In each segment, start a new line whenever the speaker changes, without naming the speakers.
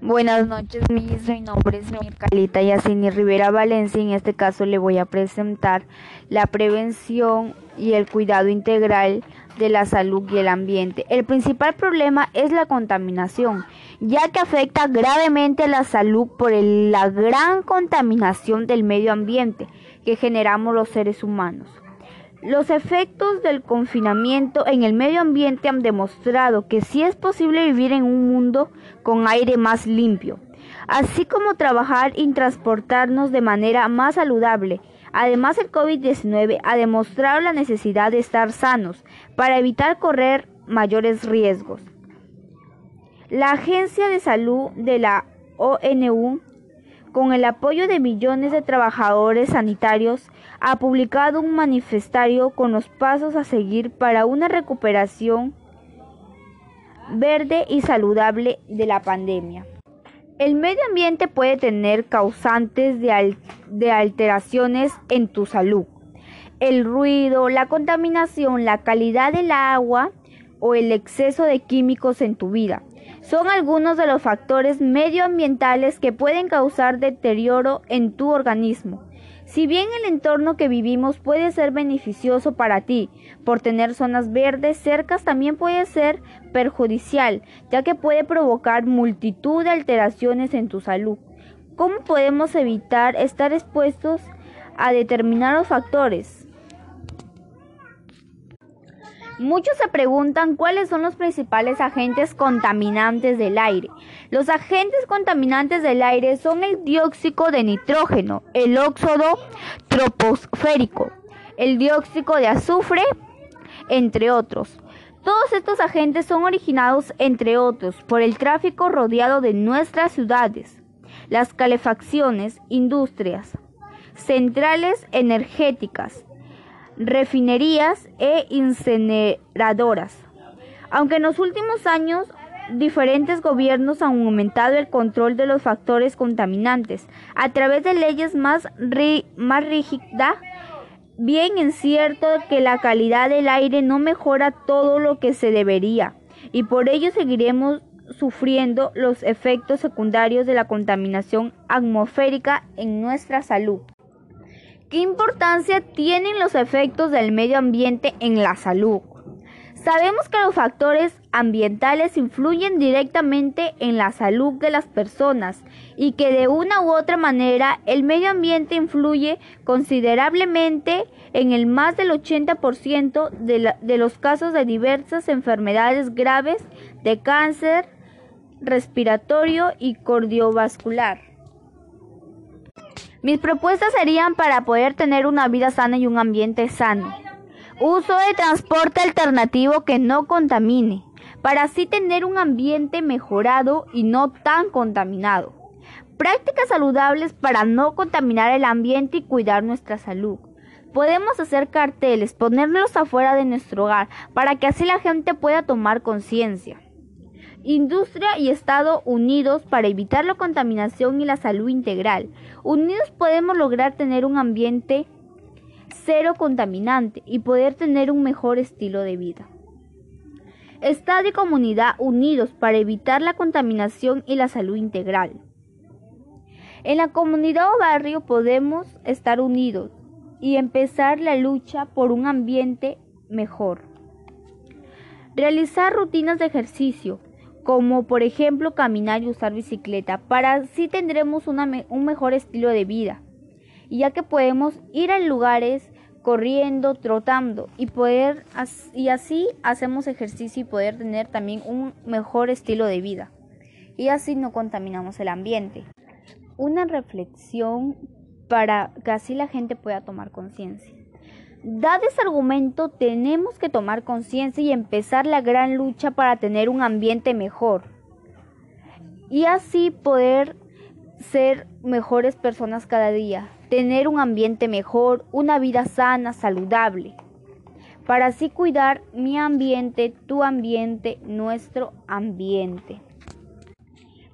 Buenas noches, mis. Mi nombre es Mircalita Yacini Rivera Valencia. En este caso le voy a presentar la prevención y el cuidado integral de la salud y el ambiente. El principal problema es la contaminación, ya que afecta gravemente la salud por la gran contaminación del medio ambiente que generamos los seres humanos. Los efectos del confinamiento en el medio ambiente han demostrado que sí es posible vivir en un mundo con aire más limpio, así como trabajar y transportarnos de manera más saludable. Además, el COVID-19 ha demostrado la necesidad de estar sanos para evitar correr mayores riesgos. La Agencia de Salud de la ONU con el apoyo de millones de trabajadores sanitarios, ha publicado un manifestario con los pasos a seguir para una recuperación verde y saludable de la pandemia. El medio ambiente puede tener causantes de, de, alteraciones en tu salud. El ruido, la contaminación, la calidad del agua o el exceso de químicos en tu vida son algunos de los factores medioambientales que pueden causar deterioro en tu organismo. Si bien el entorno que vivimos puede ser beneficioso para ti, por tener zonas verdes cercas también puede ser perjudicial, ya que puede provocar multitud de alteraciones en tu salud. ¿Cómo podemos evitar estar expuestos a determinados factores? Muchos se preguntan cuáles son los principales agentes contaminantes del aire. Los agentes contaminantes del aire son el dióxido de nitrógeno, el óxido troposférico, el dióxido de azufre, entre otros. Todos estos agentes son originados, entre otros, por el tráfico rodeado de nuestras ciudades, las calefacciones, industrias, centrales energéticas, refinerías e incineradoras. Aunque en los últimos años diferentes gobiernos han aumentado el control de los factores contaminantes a través de leyes más, más rígidas, bien es cierto que la calidad del aire no mejora todo lo que se debería y por ello seguiremos sufriendo los efectos secundarios de la contaminación atmosférica en nuestra salud. ¿Qué importancia tienen los efectos del medio ambiente en la salud? Sabemos que los factores ambientales influyen directamente en la salud de las personas y que de una u otra manera el medio ambiente influye considerablemente en el más del 80% de, de los casos de diversas enfermedades graves de cáncer respiratorio y cardiovascular. Mis propuestas serían para poder tener una vida sana y un ambiente sano. Uso de transporte alternativo que no contamine, para así tener un ambiente mejorado y no tan contaminado. Prácticas saludables para no contaminar el ambiente y cuidar nuestra salud. Podemos hacer carteles, ponerlos afuera de nuestro hogar, para que así la gente pueda tomar conciencia. Industria y Estado unidos para evitar la contaminación y la salud integral. Unidos podemos lograr tener un ambiente cero contaminante y poder tener un mejor estilo de vida. Estado y comunidad unidos para evitar la contaminación y la salud integral. En la comunidad o barrio podemos estar unidos y empezar la lucha por un ambiente mejor. Realizar rutinas de ejercicio, como por ejemplo caminar y usar bicicleta, para así tendremos un mejor estilo de vida, ya que podemos ir a lugares corriendo, trotando y poder y así hacemos ejercicio y poder tener también un mejor estilo de vida y así no contaminamos el ambiente. Una reflexión para que así la gente pueda tomar conciencia. Dado ese argumento, tenemos que tomar conciencia y empezar la gran lucha para tener un ambiente mejor. Y así poder ser mejores personas cada día, tener un ambiente mejor, una vida sana, saludable, para así cuidar mi ambiente, tu ambiente, nuestro ambiente,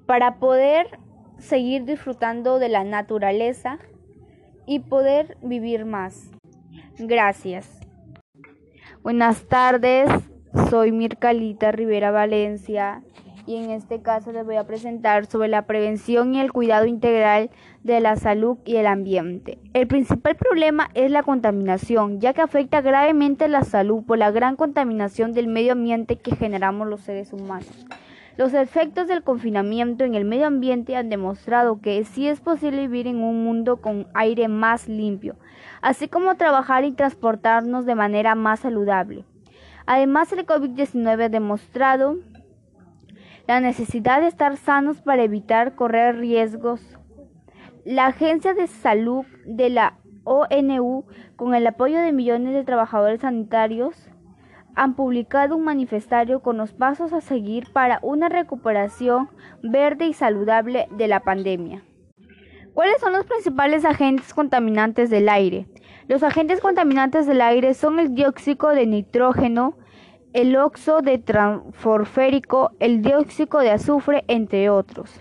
para poder seguir disfrutando de la naturaleza y poder vivir más. Gracias. Buenas tardes, soy Mircalita Rivera Valencia y en este caso les voy a presentar sobre la prevención y el cuidado integral de la salud y el ambiente. El principal problema es la contaminación, ya que afecta gravemente la salud por la gran contaminación del medio ambiente que generamos los seres humanos. Los efectos del confinamiento en el medio ambiente han demostrado que sí es posible vivir en un mundo con aire más limpio, así como trabajar y transportarnos de manera más saludable. Además, el COVID-19 ha demostrado la necesidad de estar sanos para evitar correr riesgos. La Agencia de Salud de la ONU, con el apoyo de millones de trabajadores sanitarios, han publicado un manifestario con los pasos a seguir para una recuperación verde y saludable de la pandemia. ¿Cuáles son los principales agentes contaminantes del aire? Los agentes contaminantes del aire son el dióxido de nitrógeno, el óxido de transforférico, el dióxido de azufre, entre otros.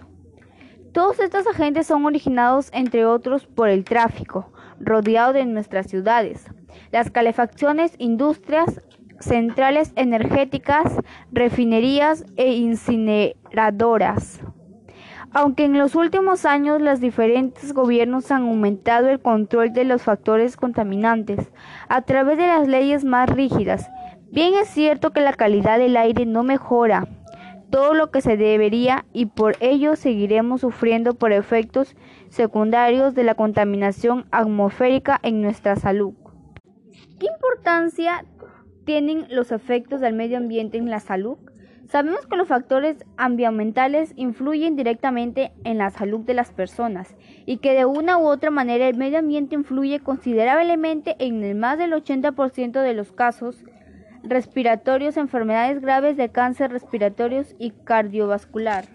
Todos estos agentes son originados, entre otros, por el tráfico rodeado de nuestras ciudades, las calefacciones, industrias, centrales energéticas, refinerías e incineradoras. Aunque en los últimos años los diferentes gobiernos han aumentado el control de los factores contaminantes a través de las leyes más rígidas, bien es cierto que la calidad del aire no mejora todo lo que se debería y por ello seguiremos sufriendo por efectos secundarios de la contaminación atmosférica en nuestra salud. ¿Qué importancia tienen los efectos del medio ambiente en la salud? Sabemos que los factores ambientales influyen directamente en la salud de las personas y que de una u otra manera el medio ambiente influye considerablemente en el más del 80% de los casos respiratorios, enfermedades graves de cáncer respiratorios y cardiovascular.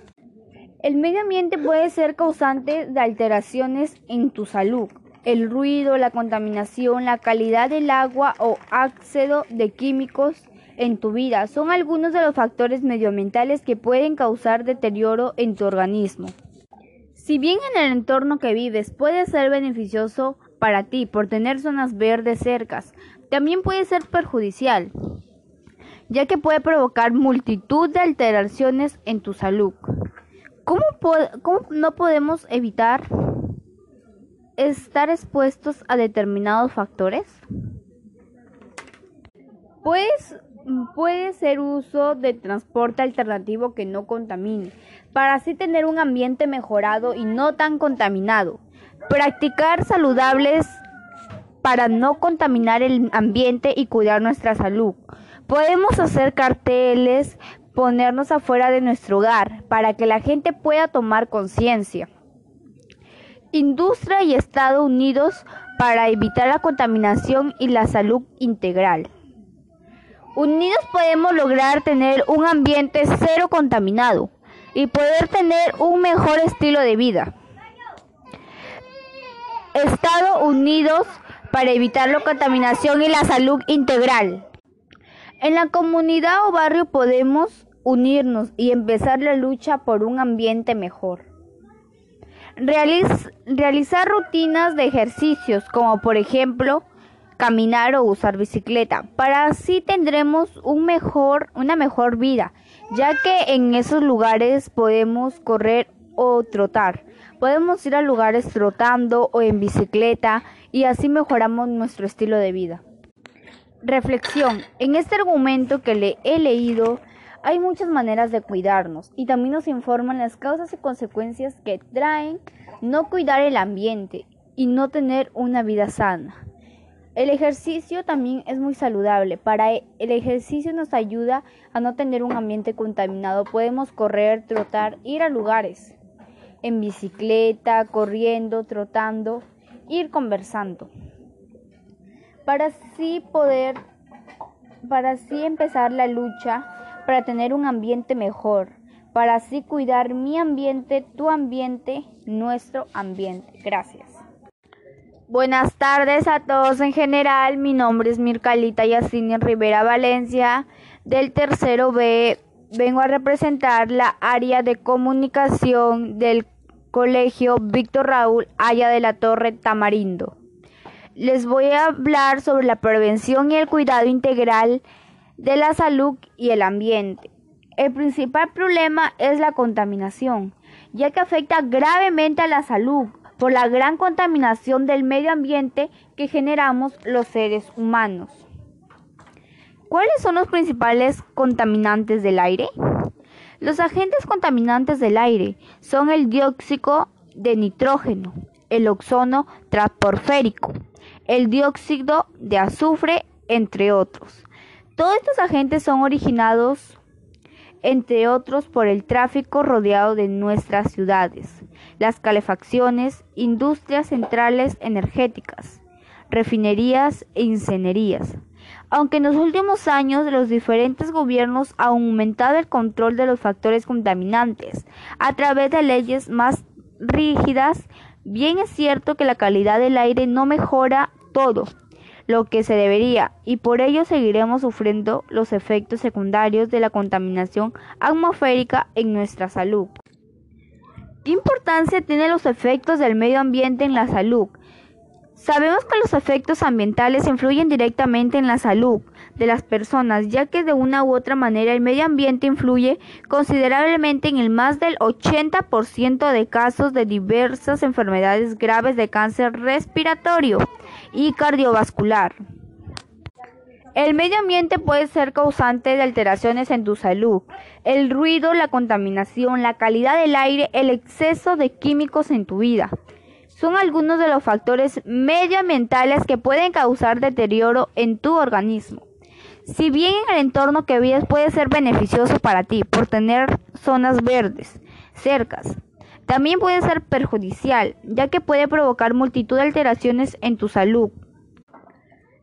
El medio ambiente puede ser causante de alteraciones en tu salud, el ruido, la contaminación, la calidad del agua o ácido de químicos en tu vida son algunos de los factores medioambientales que pueden causar deterioro en tu organismo. Si bien en el entorno que vives puede ser beneficioso para ti por tener zonas verdes cercas, también puede ser perjudicial, ya que puede provocar multitud de alteraciones en tu salud. ¿Cómo, cómo no podemos evitar estar expuestos a determinados factores? Pues puede ser uso de transporte alternativo que no contamine, para así tener un ambiente mejorado y no tan contaminado. Practicar saludables para no contaminar el ambiente y cuidar nuestra salud. Podemos hacer carteles, ponernos afuera de nuestro hogar para que la gente pueda tomar conciencia. Industria y Estados Unidos para evitar la contaminación y la salud integral. Unidos podemos lograr tener un ambiente cero contaminado y poder tener un mejor estilo de vida. Estados Unidos para evitar la contaminación y la salud integral. En la comunidad o barrio podemos unirnos y empezar la lucha por un ambiente mejor realizar rutinas de ejercicios como por ejemplo caminar o usar bicicleta. Para así tendremos un mejor, una mejor vida, ya que en esos lugares podemos correr o trotar. Podemos ir a lugares trotando o en bicicleta y así mejoramos nuestro estilo de vida. Reflexión. En este argumento que le he leído hay muchas maneras de cuidarnos y también nos informan las causas y consecuencias que traen no cuidar el ambiente y no tener una vida sana. El ejercicio también es muy saludable. Para e, el ejercicio nos ayuda a no tener un ambiente contaminado. Podemos correr, trotar, ir a lugares en bicicleta, corriendo, trotando, ir conversando. Para así poder para así empezar la lucha para tener un ambiente mejor, para así cuidar mi ambiente, tu ambiente, nuestro ambiente. Gracias. Buenas tardes a todos en general. Mi nombre es Mircalita Yacine Rivera Valencia del tercero B. Vengo a representar la área de comunicación del Colegio Víctor Raúl Aya de la Torre Tamarindo. Les voy a hablar sobre la prevención y el cuidado integral de la salud y el ambiente. El principal problema es la contaminación, ya que afecta gravemente a la salud por la gran contaminación del medio ambiente que generamos los seres humanos. ¿Cuáles son los principales contaminantes del aire? Los agentes contaminantes del aire son el dióxido de nitrógeno, el ozono transporférico, el dióxido de azufre, entre otros. Todos estos agentes son originados, entre otros, por el tráfico rodeado de nuestras ciudades, las calefacciones, industrias centrales energéticas, refinerías e incenerías. Aunque en los últimos años los diferentes gobiernos han aumentado el control de los factores contaminantes a través de leyes más rígidas, bien es cierto que la calidad del aire no mejora todo lo que se debería y por ello seguiremos sufriendo los efectos secundarios de la contaminación atmosférica en nuestra salud. ¿Qué importancia tienen los efectos del medio ambiente en la salud? Sabemos que los efectos ambientales influyen directamente en la salud de las personas, ya que de una u otra manera el medio ambiente influye considerablemente en el más del 80% de casos de diversas enfermedades graves de cáncer respiratorio y cardiovascular. El medio ambiente puede ser causante de alteraciones en tu salud. El ruido, la contaminación, la calidad del aire, el exceso de químicos en tu vida son algunos de los factores medioambientales que pueden causar deterioro en tu organismo. Si bien en el entorno que vives puede ser beneficioso para ti por tener zonas verdes, cercas, también puede ser perjudicial, ya que puede provocar multitud de alteraciones en tu salud.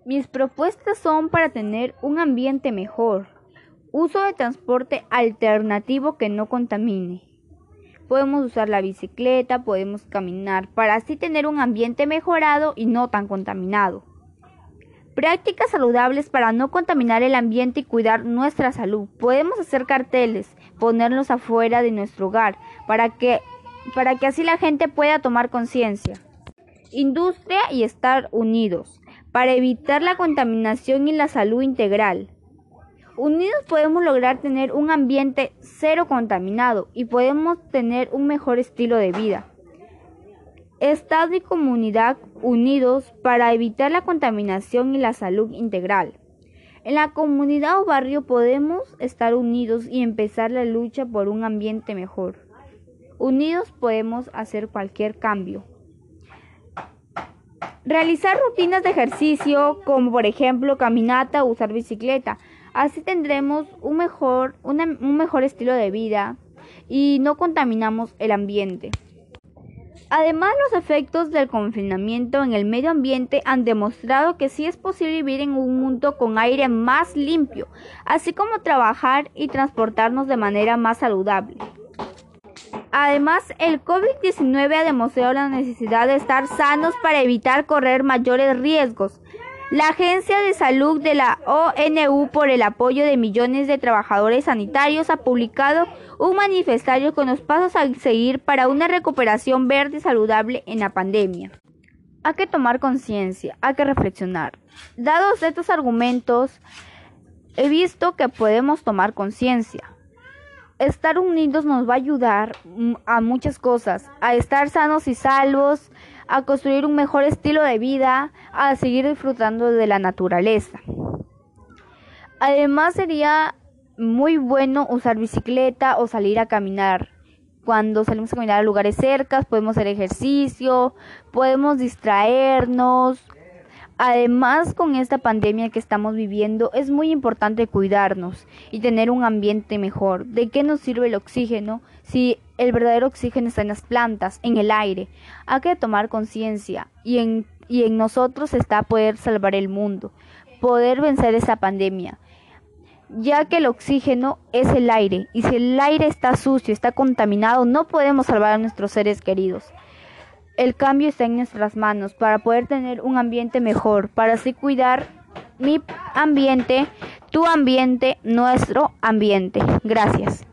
Mis propuestas son para tener un ambiente mejor, uso de transporte alternativo que no contamine podemos usar la bicicleta, podemos caminar para así tener un ambiente mejorado y no tan contaminado. Prácticas saludables para no contaminar el ambiente y cuidar nuestra salud. Podemos hacer carteles, ponerlos afuera de nuestro hogar para que, para que así la gente pueda tomar conciencia. Industria y estar unidos para evitar la contaminación y la salud integral. Unidos podemos lograr tener un ambiente cero contaminado y podemos tener un mejor estilo de vida. Estado y comunidad unidos para evitar la contaminación y la salud integral. En la comunidad o barrio podemos estar unidos y empezar la lucha por un ambiente mejor. Unidos podemos hacer cualquier cambio. Realizar rutinas de ejercicio como por ejemplo caminata o usar bicicleta Así tendremos un mejor, un mejor estilo de vida y no contaminamos el ambiente. Además, los efectos del confinamiento en el medio ambiente han demostrado que sí es posible vivir en un mundo con aire más limpio, así como trabajar y transportarnos de manera más saludable. Además, el COVID-19 ha demostrado la necesidad de estar sanos para evitar correr mayores riesgos. La Agencia de Salud de la ONU, por el apoyo de millones de trabajadores sanitarios, ha publicado un manifestario con los pasos a seguir para una recuperación verde y saludable en la pandemia. Hay que tomar conciencia, hay que reflexionar. Dados estos argumentos, he visto que podemos tomar conciencia. Estar unidos nos va a ayudar a muchas cosas, a estar sanos y salvos, a construir un mejor estilo de vida, a seguir disfrutando de la naturaleza. Además sería muy bueno usar bicicleta o salir a caminar. Cuando salimos a caminar a lugares cercas, podemos hacer ejercicio, podemos distraernos. Además, con esta pandemia que estamos viviendo, es muy importante cuidarnos y tener un ambiente mejor. ¿De qué nos sirve el oxígeno si el verdadero oxígeno está en las plantas, en el aire. Hay que tomar conciencia y en, nosotros está poder salvar el mundo, poder vencer esa pandemia, ya que el oxígeno es el aire y si el aire está sucio, está contaminado, no podemos salvar a nuestros seres queridos. El cambio está en nuestras manos para poder tener un ambiente mejor, para así cuidar mi ambiente, tu ambiente, nuestro ambiente. Gracias.